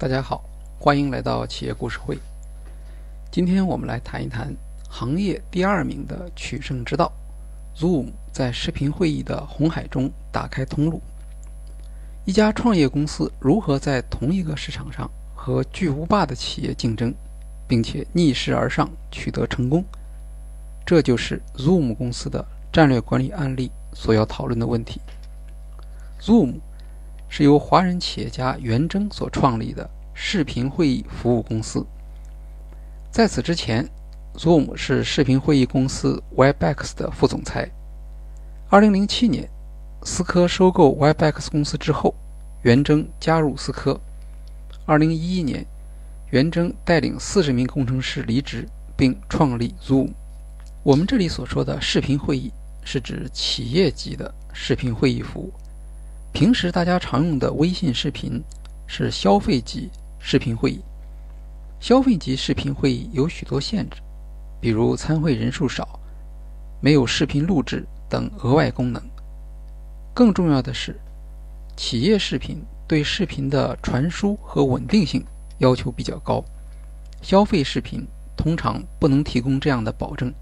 大家好，欢迎来到企业故事会。今天我们来谈一谈行业第二名的取胜之道，Zoom 在视频会议的红海中打开通路。一家创业公司如何在同一个市场上和巨无霸的企业竞争，并且逆势而上取得成功？这就是 Zoom 公司的战略管理案例所要讨论的问题。Zoom。是由华人企业家袁征所创立的视频会议服务公司。在此之前，Zoom 是视频会议公司 Webex 的副总裁。2007年，思科收购 Webex 公司之后，袁征加入思科。2011年，袁征带领40名工程师离职，并创立 Zoom。我们这里所说的视频会议，是指企业级的视频会议服务。平时大家常用的微信视频是消费级视频会议。消费级视频会议有许多限制，比如参会人数少、没有视频录制等额外功能。更重要的是，企业视频对视频的传输和稳定性要求比较高，消费视频通常不能提供这样的保证。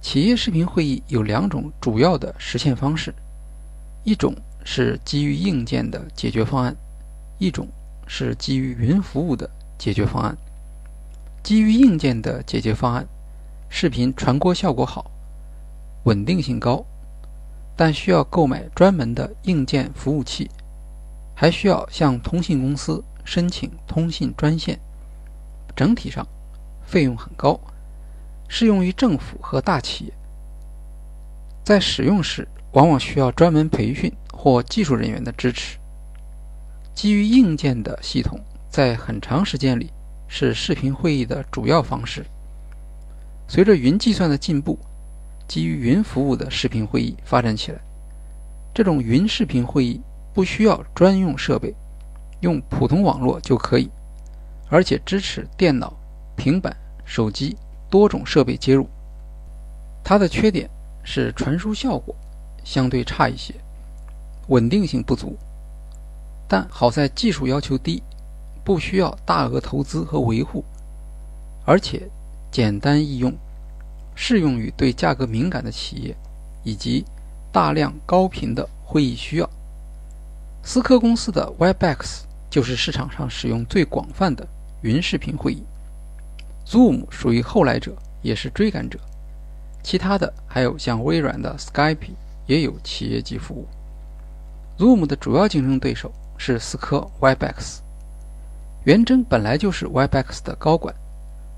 企业视频会议有两种主要的实现方式，一种。是基于硬件的解决方案，一种是基于云服务的解决方案。基于硬件的解决方案，视频传播效果好，稳定性高，但需要购买专门的硬件服务器，还需要向通信公司申请通信专线。整体上费用很高，适用于政府和大企业。在使用时，往往需要专门培训。或技术人员的支持。基于硬件的系统，在很长时间里是视频会议的主要方式。随着云计算的进步，基于云服务的视频会议发展起来。这种云视频会议不需要专用设备，用普通网络就可以，而且支持电脑、平板、手机多种设备接入。它的缺点是传输效果相对差一些。稳定性不足，但好在技术要求低，不需要大额投资和维护，而且简单易用，适用于对价格敏感的企业以及大量高频的会议需要。思科公司的 Webex 就是市场上使用最广泛的云视频会议，Zoom 属于后来者，也是追赶者。其他的还有像微软的 Skype 也有企业级服务。Zoom 的主要竞争对手是思科 Webex。袁征本来就是 Webex 的高管，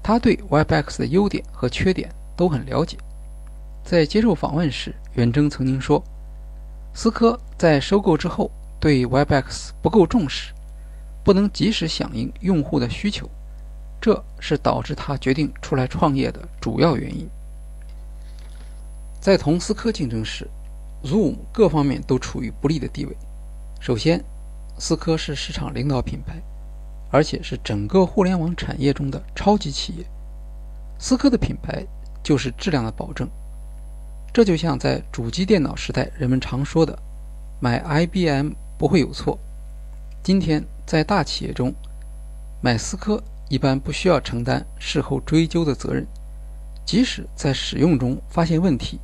他对 Webex 的优点和缺点都很了解。在接受访问时，袁征曾经说：“思科在收购之后对 Webex 不够重视，不能及时响应用户的需求，这是导致他决定出来创业的主要原因。”在同思科竞争时。Zoom 各方面都处于不利的地位。首先，思科是市场领导品牌，而且是整个互联网产业中的超级企业。思科的品牌就是质量的保证。这就像在主机电脑时代人们常说的“买 IBM 不会有错”。今天在大企业中，买思科一般不需要承担事后追究的责任，即使在使用中发现问题。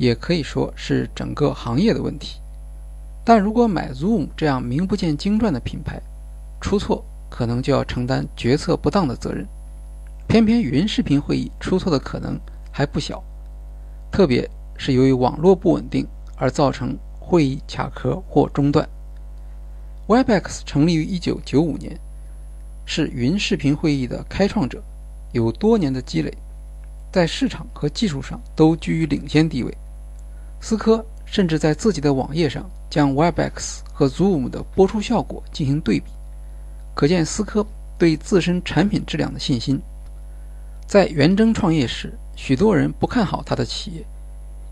也可以说是整个行业的问题，但如果买 Zoom 这样名不见经传的品牌，出错可能就要承担决策不当的责任。偏偏云视频会议出错的可能还不小，特别是由于网络不稳定而造成会议卡壳或中断。Webex 成立于1995年，是云视频会议的开创者，有多年的积累，在市场和技术上都居于领先地位。思科甚至在自己的网页上将 Webex 和 Zoom 的播出效果进行对比，可见思科对自身产品质量的信心。在元征创业时，许多人不看好他的企业，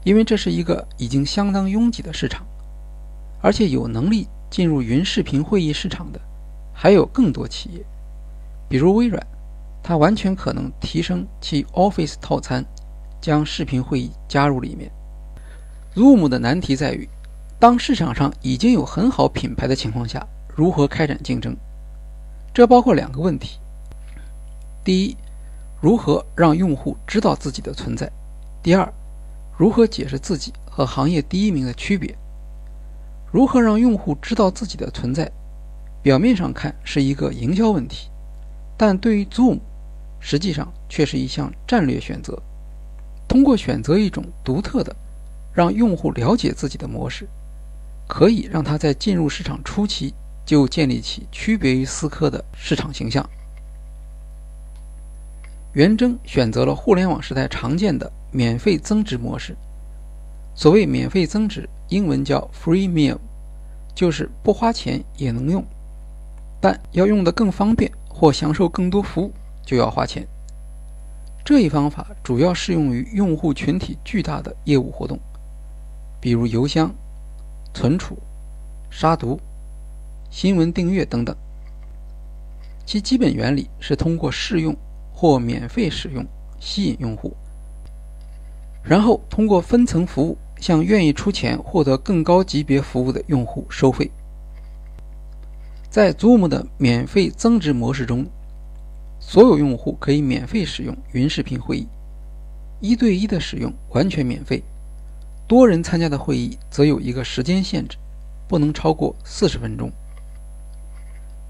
因为这是一个已经相当拥挤的市场，而且有能力进入云视频会议市场的还有更多企业，比如微软，它完全可能提升其 Office 套餐，将视频会议加入里面。Zoom 的难题在于，当市场上已经有很好品牌的情况下，如何开展竞争？这包括两个问题：第一，如何让用户知道自己的存在；第二，如何解释自己和行业第一名的区别。如何让用户知道自己的存在？表面上看是一个营销问题，但对于 Zoom，实际上却是一项战略选择。通过选择一种独特的、让用户了解自己的模式，可以让他在进入市场初期就建立起区别于思科的市场形象。元征选择了互联网时代常见的免费增值模式。所谓免费增值，英文叫 free meal，就是不花钱也能用。但要用得更方便或享受更多服务，就要花钱。这一方法主要适用于用户群体巨大的业务活动，比如邮箱、存储、杀毒、新闻订阅等等。其基本原理是通过试用或免费使用吸引用户，然后通过分层服务向愿意出钱获得更高级别服务的用户收费。在 Zoom 的免费增值模式中，所有用户可以免费使用云视频会议，一对一的使用完全免费，多人参加的会议则有一个时间限制，不能超过四十分钟。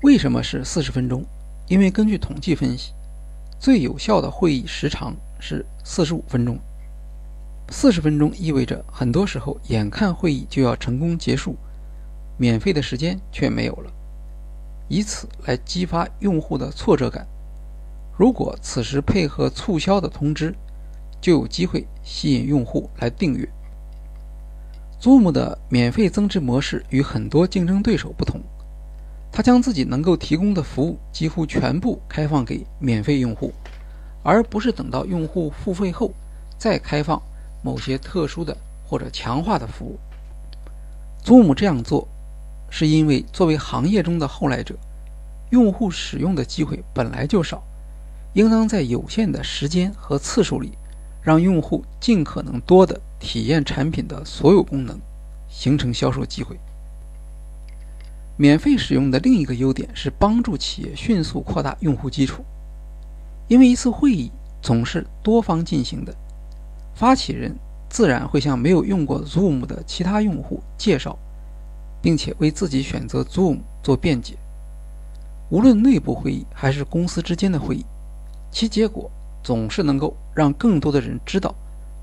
为什么是四十分钟？因为根据统计分析，最有效的会议时长是四十五分钟。四十分钟意味着很多时候眼看会议就要成功结束，免费的时间却没有了。以此来激发用户的挫折感。如果此时配合促销的通知，就有机会吸引用户来订阅。Zoom 的免费增值模式与很多竞争对手不同，它将自己能够提供的服务几乎全部开放给免费用户，而不是等到用户付费后再开放某些特殊的或者强化的服务。Zoom 这样做。是因为作为行业中的后来者，用户使用的机会本来就少，应当在有限的时间和次数里，让用户尽可能多的体验产品的所有功能，形成销售机会。免费使用的另一个优点是帮助企业迅速扩大用户基础，因为一次会议总是多方进行的，发起人自然会向没有用过 Zoom 的其他用户介绍。并且为自己选择 Zoom 做辩解。无论内部会议还是公司之间的会议，其结果总是能够让更多的人知道，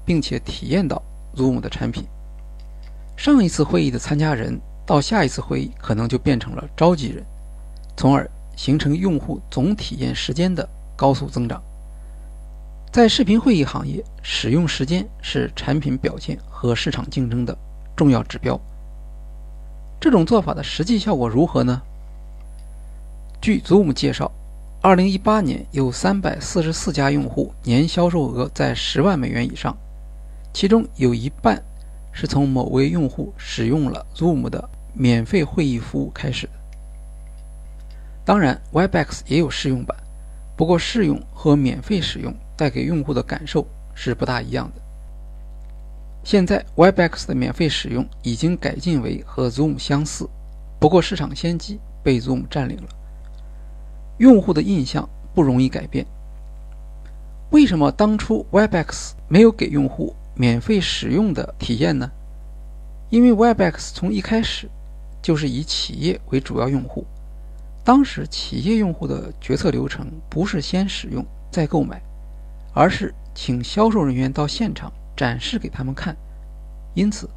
并且体验到 Zoom 的产品。上一次会议的参加人到下一次会议可能就变成了召集人，从而形成用户总体验时间的高速增长。在视频会议行业，使用时间是产品表现和市场竞争的重要指标。这种做法的实际效果如何呢？据 Zoom 介绍，2018年有344家用户年销售额在10万美元以上，其中有一半是从某位用户使用了 Zoom 的免费会议服务开始的。当然，Webex 也有试用版，不过试用和免费使用带给用户的感受是不大一样的。现在 Webex 的免费使用已经改进为和 Zoom 相似，不过市场先机被 Zoom 占领了。用户的印象不容易改变。为什么当初 Webex 没有给用户免费使用的体验呢？因为 Webex 从一开始就是以企业为主要用户，当时企业用户的决策流程不是先使用再购买，而是请销售人员到现场。展示给他们看，因此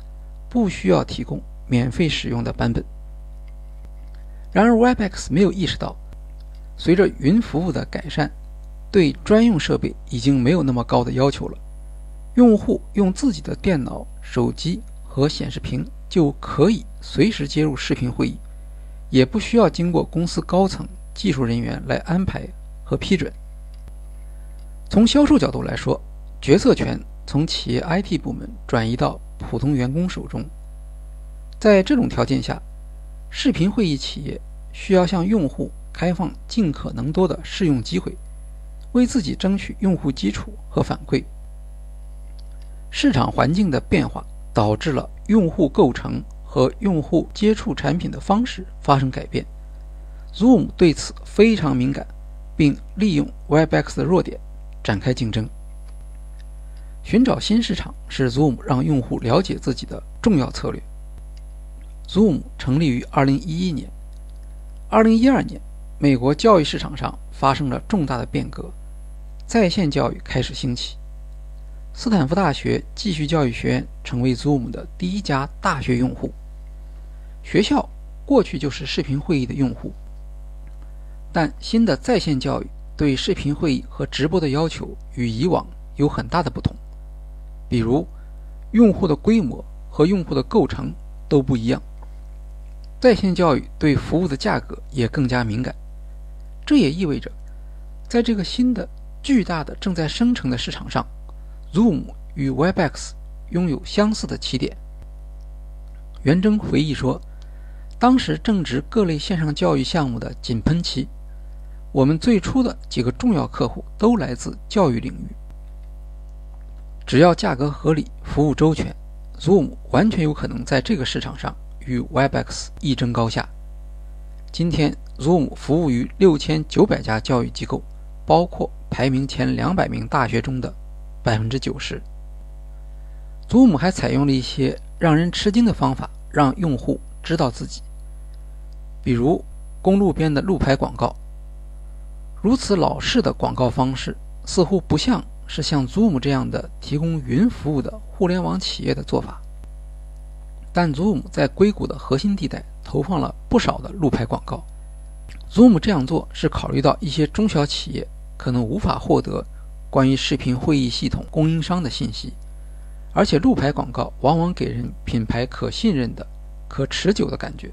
不需要提供免费使用的版本。然而，Webex 没有意识到，随着云服务的改善，对专用设备已经没有那么高的要求了。用户用自己的电脑、手机和显示屏就可以随时接入视频会议，也不需要经过公司高层技术人员来安排和批准。从销售角度来说，决策权。从企业 IT 部门转移到普通员工手中，在这种条件下，视频会议企业需要向用户开放尽可能多的试用机会，为自己争取用户基础和反馈。市场环境的变化导致了用户构成和用户接触产品的方式发生改变，Zoom 对此非常敏感，并利用 Webex 的弱点展开竞争。寻找新市场是 Zoom 让用户了解自己的重要策略。Zoom 成立于2011年，2012年，美国教育市场上发生了重大的变革，在线教育开始兴起。斯坦福大学继续教育学院成为 Zoom 的第一家大学用户。学校过去就是视频会议的用户，但新的在线教育对视频会议和直播的要求与以往有很大的不同。比如，用户的规模和用户的构成都不一样。在线教育对服务的价格也更加敏感。这也意味着，在这个新的巨大的正在生成的市场上。Zoom 与 Webex 拥有相似的起点。袁征回忆说：“当时正值各类线上教育项目的井喷期，我们最初的几个重要客户都来自教育领域。只要价格合理、服务周全，Zoom 完全有可能在这个市场上与 Webex 一争高下。今天，Zoom 服务于六千九百家教育机构，包括排名前两百名大学中的。”百分之九十。Zoom 还采用了一些让人吃惊的方法，让用户知道自己，比如公路边的路牌广告。如此老式的广告方式，似乎不像是像 Zoom 这样的提供云服务的互联网企业的做法。但 Zoom 在硅谷的核心地带投放了不少的路牌广告。Zoom 这样做是考虑到一些中小企业可能无法获得。关于视频会议系统供应商的信息，而且路牌广告往往给人品牌可信任的、可持久的感觉。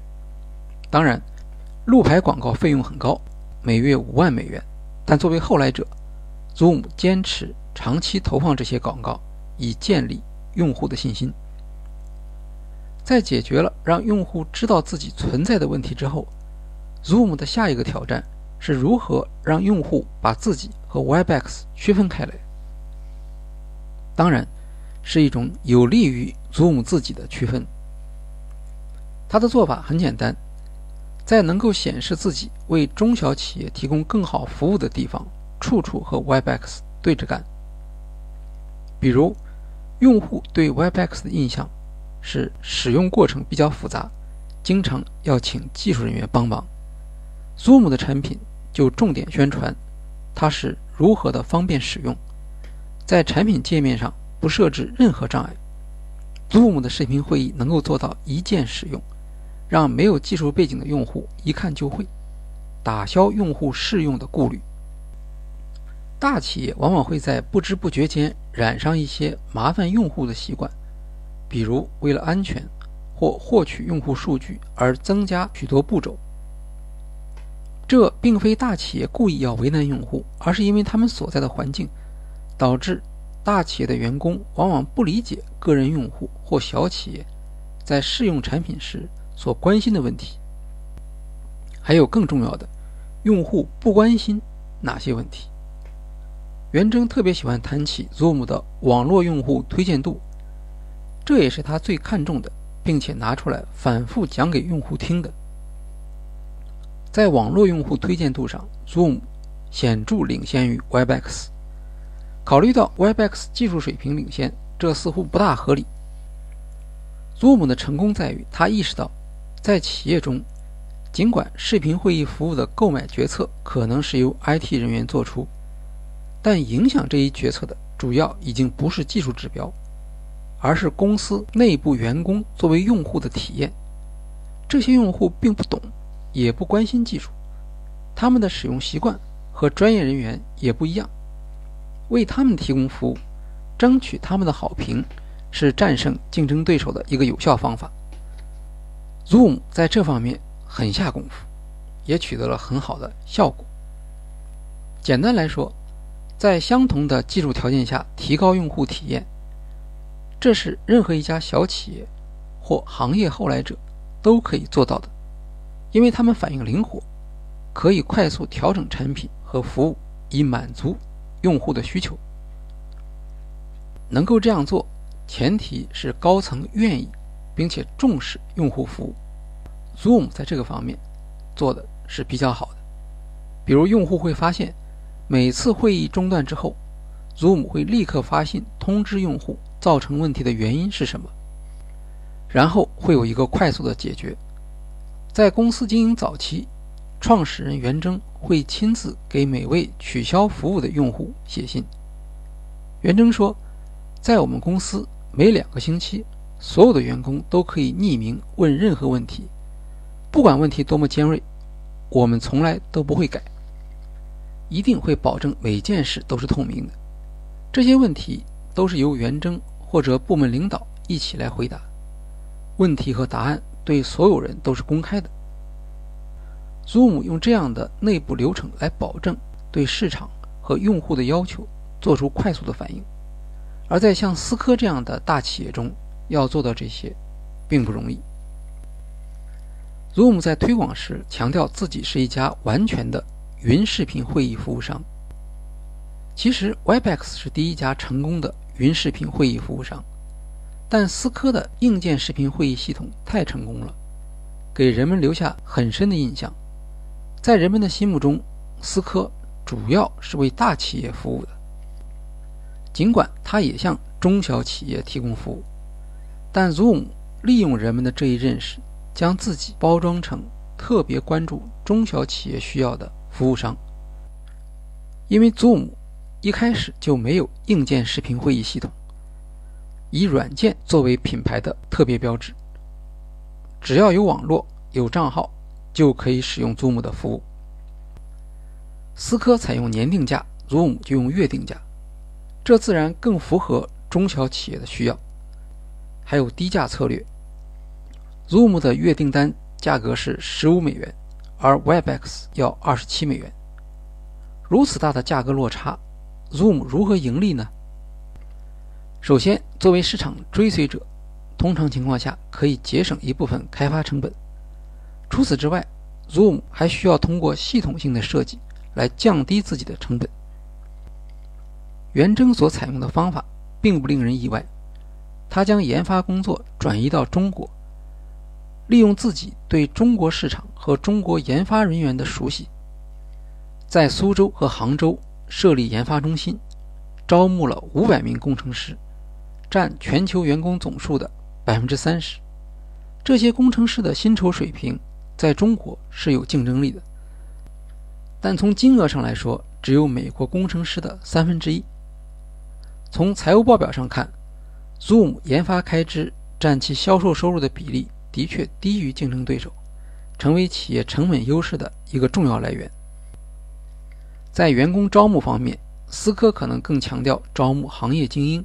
当然，路牌广告费用很高，每月五万美元。但作为后来者，Zoom 坚持长期投放这些广告，以建立用户的信心。在解决了让用户知道自己存在的问题之后，Zoom 的下一个挑战。是如何让用户把自己和 Webex 区分开来？当然，是一种有利于 Zoom 自己的区分。他的做法很简单，在能够显示自己为中小企业提供更好服务的地方，处处和 Webex 对着干。比如，用户对 Webex 的印象是使用过程比较复杂，经常要请技术人员帮忙。Zoom 的产品就重点宣传它是如何的方便使用，在产品界面上不设置任何障碍。Zoom 的视频会议能够做到一键使用，让没有技术背景的用户一看就会，打消用户试用的顾虑。大企业往往会在不知不觉间染上一些麻烦用户的习惯，比如为了安全或获取用户数据而增加许多步骤。这并非大企业故意要为难用户，而是因为他们所在的环境，导致大企业的员工往往不理解个人用户或小企业在试用产品时所关心的问题。还有更重要的，用户不关心哪些问题？袁征特别喜欢谈起 Zoom 的网络用户推荐度，这也是他最看重的，并且拿出来反复讲给用户听的。在网络用户推荐度上，Zoom 显著领先于 Webex。考虑到 Webex 技术水平领先，这似乎不大合理。Zoom 的成功在于，他意识到，在企业中，尽管视频会议服务的购买决策可能是由 IT 人员做出，但影响这一决策的主要已经不是技术指标，而是公司内部员工作为用户的体验。这些用户并不懂。也不关心技术，他们的使用习惯和专业人员也不一样。为他们提供服务，争取他们的好评，是战胜竞争对手的一个有效方法。Zoom 在这方面很下功夫，也取得了很好的效果。简单来说，在相同的技术条件下提高用户体验，这是任何一家小企业或行业后来者都可以做到的。因为他们反应灵活，可以快速调整产品和服务，以满足用户的需求。能够这样做，前提是高层愿意并且重视用户服务。Zoom 在这个方面做的是比较好的。比如，用户会发现，每次会议中断之后，Zoom 会立刻发信通知用户造成问题的原因是什么，然后会有一个快速的解决。在公司经营早期，创始人袁征会亲自给每位取消服务的用户写信。袁征说，在我们公司，每两个星期，所有的员工都可以匿名问任何问题，不管问题多么尖锐，我们从来都不会改，一定会保证每件事都是透明的。这些问题都是由袁征或者部门领导一起来回答，问题和答案。对所有人都是公开的。Zoom 用这样的内部流程来保证对市场和用户的要求做出快速的反应，而在像思科这样的大企业中要做到这些，并不容易。Zoom 在推广时强调自己是一家完全的云视频会议服务商。其实 Webex 是第一家成功的云视频会议服务商。但思科的硬件视频会议系统太成功了，给人们留下很深的印象。在人们的心目中，思科主要是为大企业服务的。尽管它也向中小企业提供服务，但 Zoom 利用人们的这一认识，将自己包装成特别关注中小企业需要的服务商。因为 Zoom 一开始就没有硬件视频会议系统。以软件作为品牌的特别标志，只要有网络、有账号，就可以使用 Zoom 的服务。思科采用年定价，Zoom 就用月定价，这自然更符合中小企业的需要。还有低价策略，Zoom 的月订单价格是十五美元，而 Webex 要二十七美元。如此大的价格落差，Zoom 如何盈利呢？首先，作为市场追随者，通常情况下可以节省一部分开发成本。除此之外，Zoom 还需要通过系统性的设计来降低自己的成本。元征所采用的方法并不令人意外，他将研发工作转移到中国，利用自己对中国市场和中国研发人员的熟悉，在苏州和杭州设立研发中心，招募了五百名工程师。占全球员工总数的百分之三十，这些工程师的薪酬水平在中国是有竞争力的，但从金额上来说，只有美国工程师的三分之一。从财务报表上看，Zoom 研发开支占其销售收入的比例的确低于竞争对手，成为企业成本优势的一个重要来源。在员工招募方面，思科可能更强调招募行业精英。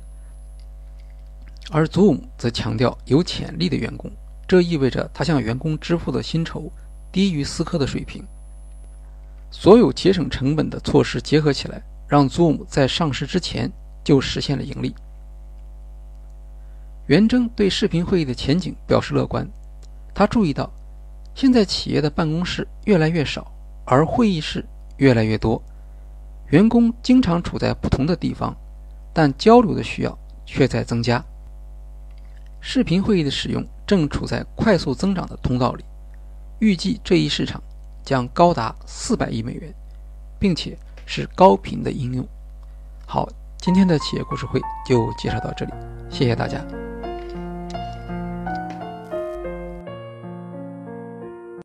而 Zoom 则强调有潜力的员工，这意味着他向员工支付的薪酬低于思科的水平。所有节省成本的措施结合起来，让 Zoom 在上市之前就实现了盈利。袁征对视频会议的前景表示乐观，他注意到，现在企业的办公室越来越少，而会议室越来越多，员工经常处在不同的地方，但交流的需要却在增加。视频会议的使用正处在快速增长的通道里，预计这一市场将高达四百亿美元，并且是高频的应用。好，今天的企业故事会就介绍到这里，谢谢大家。